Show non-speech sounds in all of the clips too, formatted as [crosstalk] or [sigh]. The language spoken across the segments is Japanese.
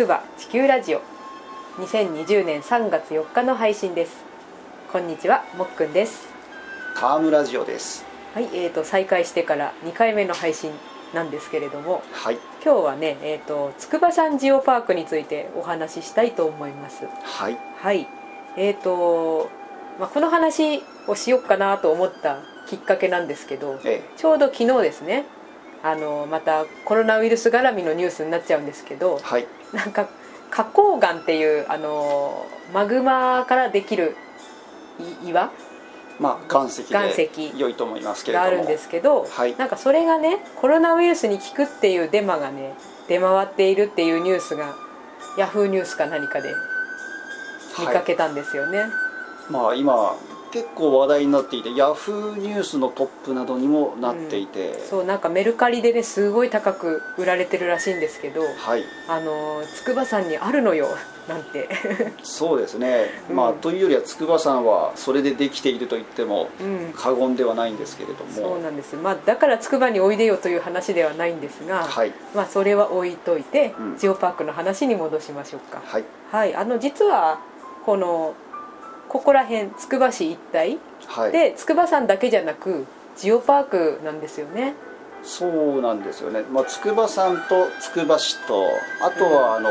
くば地球ラジオ。2020年3月4日の配信です。こんにちはもっくんです。川村ジオです。はいえーと再開してから2回目の配信なんですけれどもはい。今日はねえっ、と筑波山ジオパークについてお話ししたいと思います。はい。はい。えーとまあ、この話をしようかなと思ったきっかけなんですけどえ。ちょうど昨日ですねあのまたコロナウイルス絡みのニュースになっちゃうんですけどえはい。なんか花崗岩っていうあのマグマからできるい岩？まあ岩石岩石。で良いと思いますけれども。があるんですけど、はい。なんかそれがねコロナウイルスに効くっていうデマがね出回っているっていうニュースがヤフーニュースか何かで見かけたんですよね、まあ今結構話題になっていてヤフーニュースのトップなどにもなっていて、そうなんかメルカリでねすごい高く売られてるらしいんですけどはい。あの筑波山にあるのよなんて。[laughs] そうですね、うん。まあというよりは筑波山はそれでできていると言ってもうん。過言ではないんですけれども、そうなんです、まあ、だから筑波においでよという話ではないんですが、はい。まあ、それは置いといて、うん。ジオパークの話に戻しましょうか。はい。はい。あの実はこのここら辺つくば市一帯はい。で筑波山だけじゃなくジオパークなんですよね。そうなんですよね、まあ、筑波山とつくば市とあとはあの、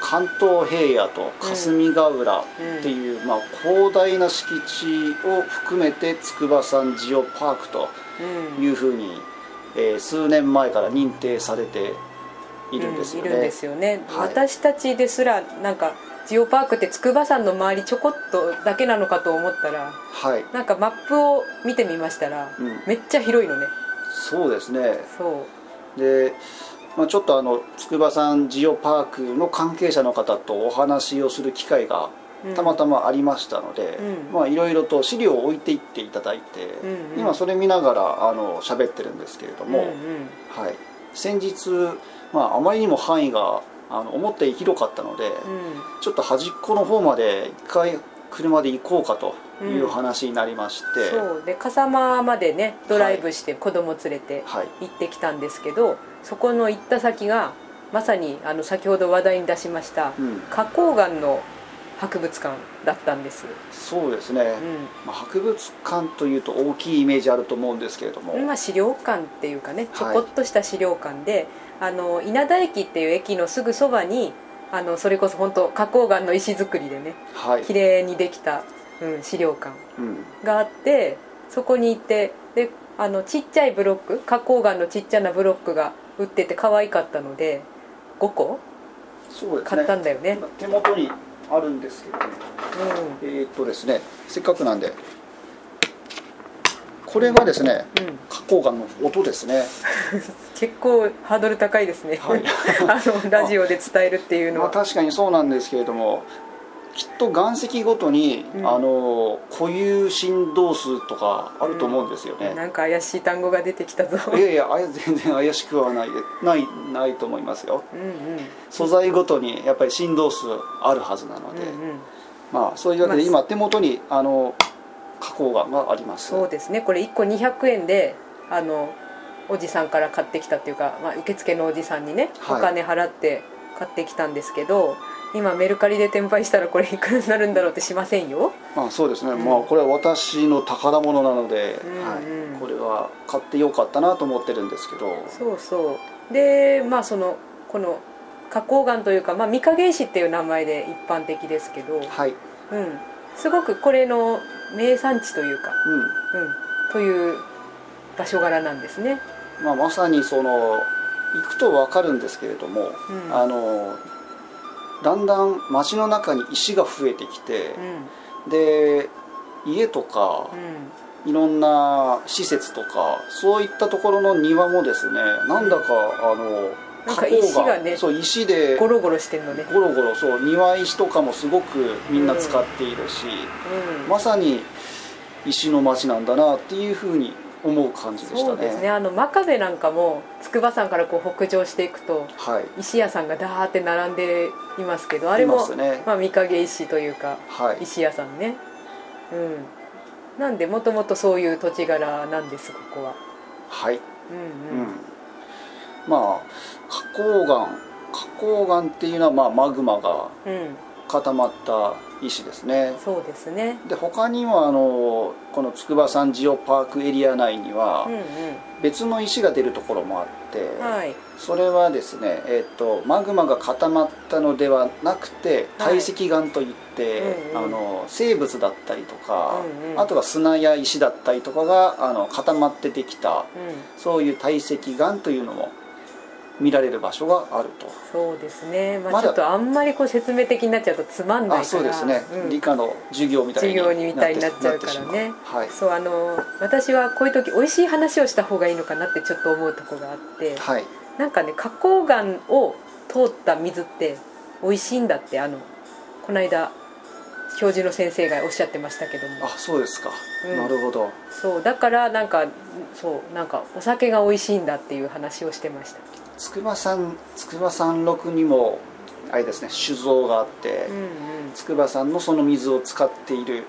関東平野と霞ヶ浦っていう、まあ、広大な敷地を含めて筑波山ジオパークとうん。いうふうに、えー数年前から認定されているんですよね、うんいるんですよね、はい。私たちですらなんかジオパークって筑波山の周りちょこっとだけなのかと思ったらはい。なんかマップを見てみましたら、うん。めっちゃ広いのね。そうですね。そう。で、まあ、ちょっとあの筑波山ジオパークの関係者の方とお話をする機会がうん。たまたまありましたので、うん。まあいろいろと資料を置いていっていただいて、うんうん。今それ見ながらあの喋ってるんですけれども、うんうん。はい、先日、まあ、あまりにも範囲があの思ったより広かったので、うん。ちょっと端っこの方まで一回車で行こうかという話になりまして、そう。で笠間までねドライブして子供連れてはい。行ってきたんですけど、そこの行った先がまさにあの先ほど話題に出しましたうん、花崗岩の博物館だったんです、そうですね、うまあ、博物館というと大きいイメージあると思うんですけれども、んまあ、資料館っていうかねちょはいこっとした資料館で、あの稲田駅っていう駅のすぐそばにあのそれこそ本当花崗岩の石造りでねはい。綺麗にできた、うん、資料館うん。があってそこに行ってであのちっちゃいブロック花崗岩のちっちゃなブロックが売ってて可愛かったので5個ね。買ったんだよね。手元にあるんですけどね。うん。えーっとですねせっかくなんでこれがですねうん、花崗岩の音ですね。[laughs] 結構ハードル高いですね、はい。[laughs] あのラジオで伝えるっていうのまあは、確かにそうなんですけれどもきっと岩石ごとに、うん。あの固有振動数とかあると思うんですよね、なんか怪しい単語が出てきたぞ。いやいや全然怪しくはないでないないと思いますよ。うんうん。素材ごとにやっぱり振動数あるはずなので、うんうん。まあそういうわけでまあ今手元にあの花崗岩があります。そうですね。これ1個200円であのおじさんから買ってきたっていうか、まあ、受付のおじさんにね、はい。お金払って買ってきたんですけど今メルカリで転売したらこれいくらになるんだろうってしませんよ。まあそうですね、うん。まあこれは私の宝物なので、うんうん。はい、これは買ってよかったなと思ってるんですけど。そうそう。でまあそのこの花崗岩というか、まあ、御影石っていう名前で一般的ですけど、はい、うん、すごくこれの名産地というか、うん。うん、という場所柄なんですね、まあ、まさにその行くと分かるんですけれども、うん。あのだんだん街の中に石が増えてきてう、ん。で家とかうん。いろんな施設とかそういったところの庭もですねなんだかあのなんか石がねそう石でゴロゴロしてんのね、ゴロゴロそう庭石とかもすごくみんな使っているし、うん。まさに石の街なんだなっていうふうに思う感じでしたね。そうですね。あの真壁なんかも筑波山からこう北上していくとはい。石屋さんがダーって並んでいますけどあれいも、ますね。まあ、御影石というかはい。石屋さんね。うん。なんでもともとそういう土地柄なんですここは。はい。うん。うん。まあ花崗岩花崗岩っていうのは、まあ、マグマがうん固まった石ですね。そうですね。で他にもあのこの筑波山ジオパークエリア内にはうんうん。別の石が出るところもあって、はい。それはですね、えっとマグマが固まったのではなくてはい。堆積岩といって、うんうん。あの生物だったりとか、うんうん。あとは砂や石だったりとかがあの固まってできたうん。そういう堆積岩というのも見られる場所があると。そうですね。まあちょっとあんまりこう説明的になっちゃうとつまんないから。あそうですね、うん。理科の授業みたいに授業にみたいになっちゃうからね。はい。そうあの私はこういう時美味しい話をした方がいいのかなってちょっと思うとこがあってはい。なんかね花崗岩を通った水って美味しいんだってあのこの間教授の先生がおっしゃってましたけども。あそうですか、うん。なるほど。そうだからなんかそうなんかお酒が美味しいんだっていう話をしてました筑波山筑波山麓にもあれですね酒造があって、うんうん。筑波山のその水を使っている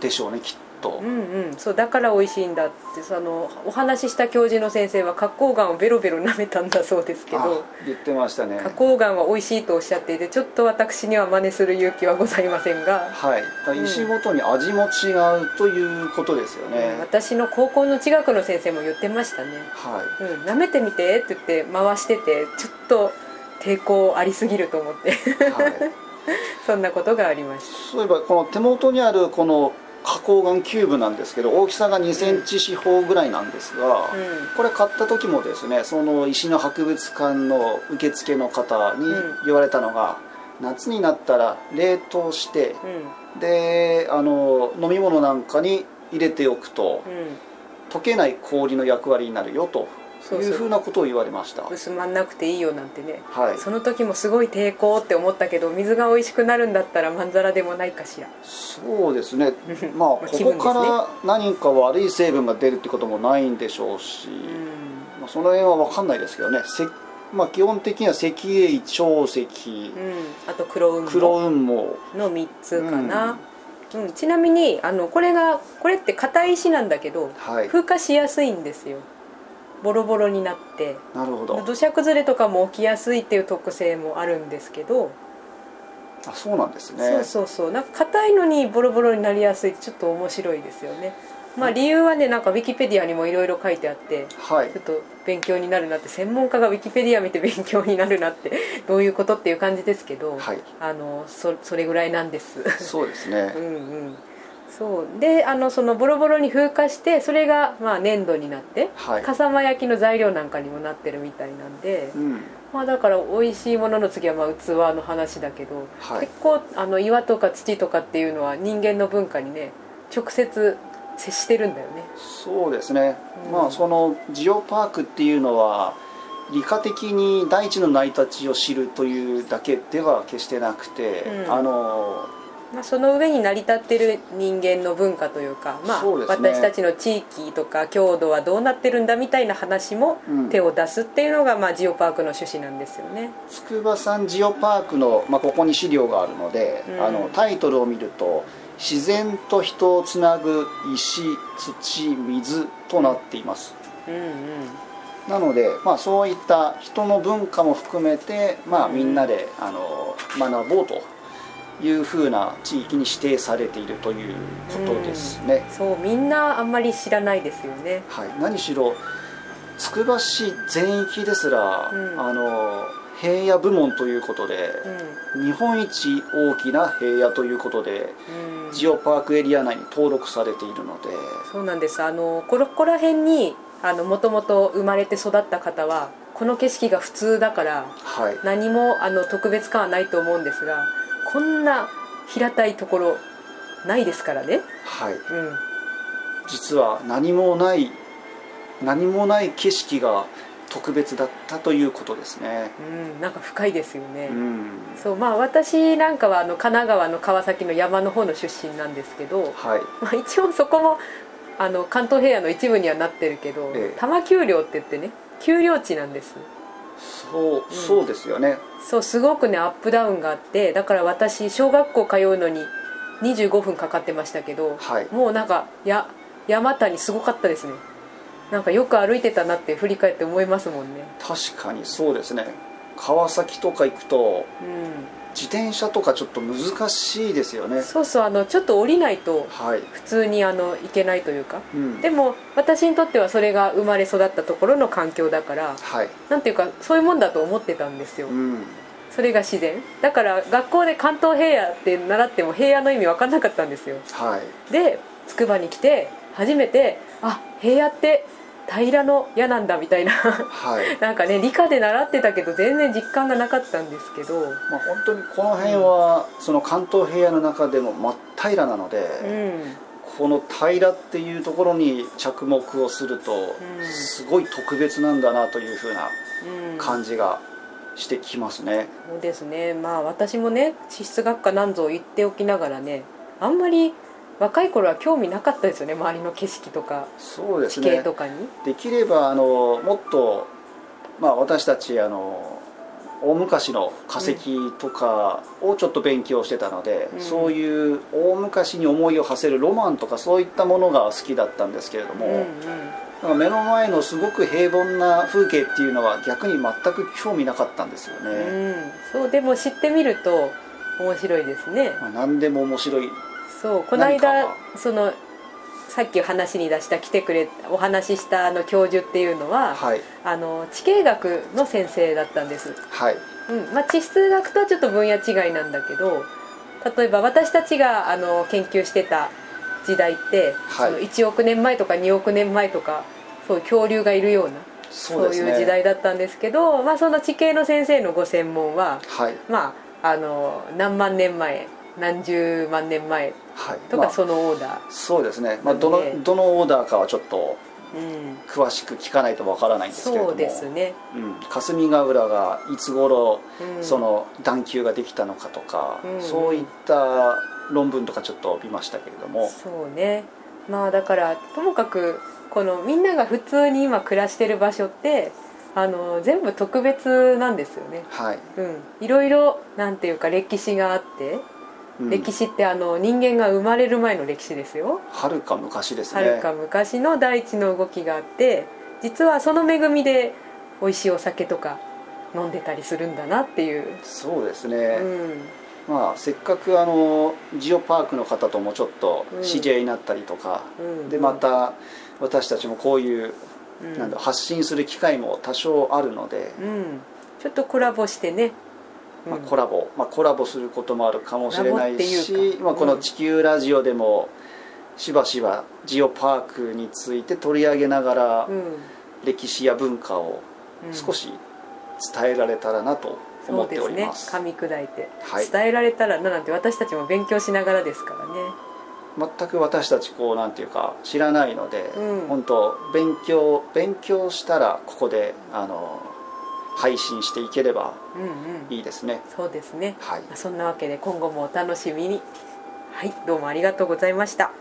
でしょうねきっと、うんうん、そうだから美味しいんだってそのお話しした教授の先生は花崗岩をベロベロ舐めたんだそうですけあど言ってましたね。花崗岩は美味しいとおっしゃっていてちょっと私には真似する勇気はございませんが、はい。石ごとに味も違うということですよね、私の高校の地学の先生も言ってましたね。はい「うん、舐めてみて」って言って回しててちょっと抵抗ありすぎると思って。はい、[laughs] そんなことがありましそういえばこの手元にあるこの花崗岩キューブなんですけど大きさが2センチ四方ぐらいなんですが、これ買った時もですねその石の博物館の受付の方にうん。言われたのが、夏になったら冷凍してうん。であの飲み物なんかに入れておくとうん、溶けない氷の役割になるよというふうなことを言われました。薄まんなくていいよなんてね。はい。その時もすごい抵抗って思ったけど水が美味しくなるんだったらまんざらでもないかしら。そうですね。[laughs] まあここから何か悪い成分が出るってこともないんでしょうし、うん。まあ、その辺は分かんないですけどね。せ、まあ、基本的には石英長石。うん、あと黒雲黒母雲母の3つかな、うん。ちなみにあのこれがこれって硬い石なんだけどはい。風化しやすいんですよボロボロになってなるほど。土砂崩れとかも起きやすいっていう特性もあるんですけど、あそうなんですね。そうそうそう。なんか硬いのにボロボロになりやすいってちょっと面白いですよね。まあ理由はねなんかウィキペディアにもいろいろ書いてあってはい。ちょっと勉強になるなって専門家がウィキペディア見て勉強になるなって [laughs] どういうことっていう感じですけど、はい。あのそそれぐらいなんです。そうですね。[laughs] うんうんそう。であのそのボロボロに風化してそれがまあ粘土になって、はい。笠間焼きの材料なんかにもなってるみたいなんで、うん。まあ、だから美味しいものの次はまあ器の話だけど、はい。結構あの岩とか土とかっていうのは人間の文化にね直接接してるんだよね。そうですね、うん。まあそのジオパークっていうのは理科的に大地の成り立ちを知るというだけでは決してなくて、うん。あのまあ、その上に成り立ってる人間の文化というか、まあね。私たちの地域とか郷土はどうなってるんだみたいな話もうん。手を出すっていうのが、まあ、ジオパークの趣旨なんですよね。筑波山ジオパークの、まあ、ここに資料があるので、うん。あのタイトルを見ると「自然と人をつなぐ石土水」となっています。うんうん。なので、まあ、そういった人の文化も含めて、まあ、うんみんなであの学ぼうというふうな地域に指定されているということですね、そうみんなあんまり知らないですよね。はい、何しろつくば市全域ですら、うん。あの平野部門ということで、日本一大きな平野ということでうん。うんジオパークエリア内に登録されているので。そうなんです。あのこここら辺にもともと生まれて育った方はこの景色が普通だからはい。何もあの特別感はないと思うんですがこんな平たいところないですからね。はい。うん。実は何もない何もない景色が特別だったということですね。うん、なんか深いですよね、うん。そう。まあ私なんかはあの神奈川の川崎の山の方の出身なんですけど、はい。まあ、一応そこもあの関東平野の一部にはなってるけど、ええ。多摩丘陵って言ってね丘陵地なんですそうそうですよね、そうすごくねアップダウンがあってだから私小学校通うのに25分かかってましたけど、はい。もうなんかや山谷すごかったですね。なんかよく歩いてたなって振り返って思いますもんね。確かにそうですね。川崎とか行くとうん自転車とかちょっと難しいですよね。そうそうあのちょっと降りないとはい、普通にあの行けないというか。うん、でも私にとってはそれが生まれ育ったところの環境だからはい、なんていうかそういうもんだと思ってたんですよ。うん、それが自然。だから学校で関東平野って習っても平野の意味分かんなかったんですよ。はい。で筑波に来て初めてあ平野って平らの矢なんだみたいな。はい。[laughs] なんかね理科で習ってたけど全然実感がなかったんですけど。まあ、本当にこの辺は、その関東平野の中でも真っ平らなので、うん。この平らっていうところに着目をすると、ん。すごい特別なんだなというふうなうん。感じがしてきますね、そうですね。まあ私もね地質学科なんぞ言っておきながらねあんまり若い頃は興味なかったですよね周りの景色とか地そうですね。形とかに、できればあのもっと、まあ、私たちあの大昔の化石とかをちょっと勉強してたので、うん。そういう大昔に思いを馳せるロマンとかそういったものが好きだったんですけれども、うんうん。目の前のすごく平凡な風景っていうのは逆に全く興味なかったんですよね、うん、そうでも知ってみると面白いですね。まあ、何でも面白いそうこの間が。そのさっき話に出した来てくれお話ししたあの教授っていうのは、はい。あの地形学の先生だったんです、はい。うんまあ、地質学とはちょっと分野違いなんだけど例えば私たちがあの研究してた時代って、はい。その1億年前とか2億年前とかそう恐竜がいるようなそうね。いう時代だったんですけど、まあ、その地形の先生のご専門は、はい。まあ、あの何万年前何十万年前とかそのオーダー、そうですね、まあ、どのねどのオーダーかはちょっとうん、詳しく聞かないとわからないんですけれども。そうですね、うん、霞ヶ浦がいつ頃うん、その段丘ができたのかとか、うんそういった論文とかちょっと見ましたけれども、そうね。まあだからともかくこのみんなが普通に今暮らしてる場所ってあの全部特別なんですよね。はい、うん。いろいろなんていうか歴史があって、うん歴史ってあの人間が生まれる前の歴史ですよ。はるか昔ですね。はるか昔の大地の動きがあって実はその恵みで美味しいお酒とか飲んでたりするんだなっていう、そうですね、うん。まあせっかくあのジオパークの方ともちょっとうん。知り合いになったりとか、うん、でまた私たちもこういう、うん。なんだ発信する機会も多少あるので、うん、ちょっとコラボしてね、まあ、うんコラボ、まあ、コラボすることもあるかもしれないしいうか。まあ、このうん地球ラジオでもしばしばジオパークについて取り上げながらうん。歴史や文化をうん。少し伝えられたらなと思っております,、そうですね。噛み砕いて、はい。伝えられたらななんて私たちも勉強しながらですからね。全く私たちこうなんていうか知らないので、うん。本当勉強勉強したらここであの配信していければうんうん。いいですね。そうですね、はい。まあそんなわけで今後もお楽しみに。はいどうもありがとうございました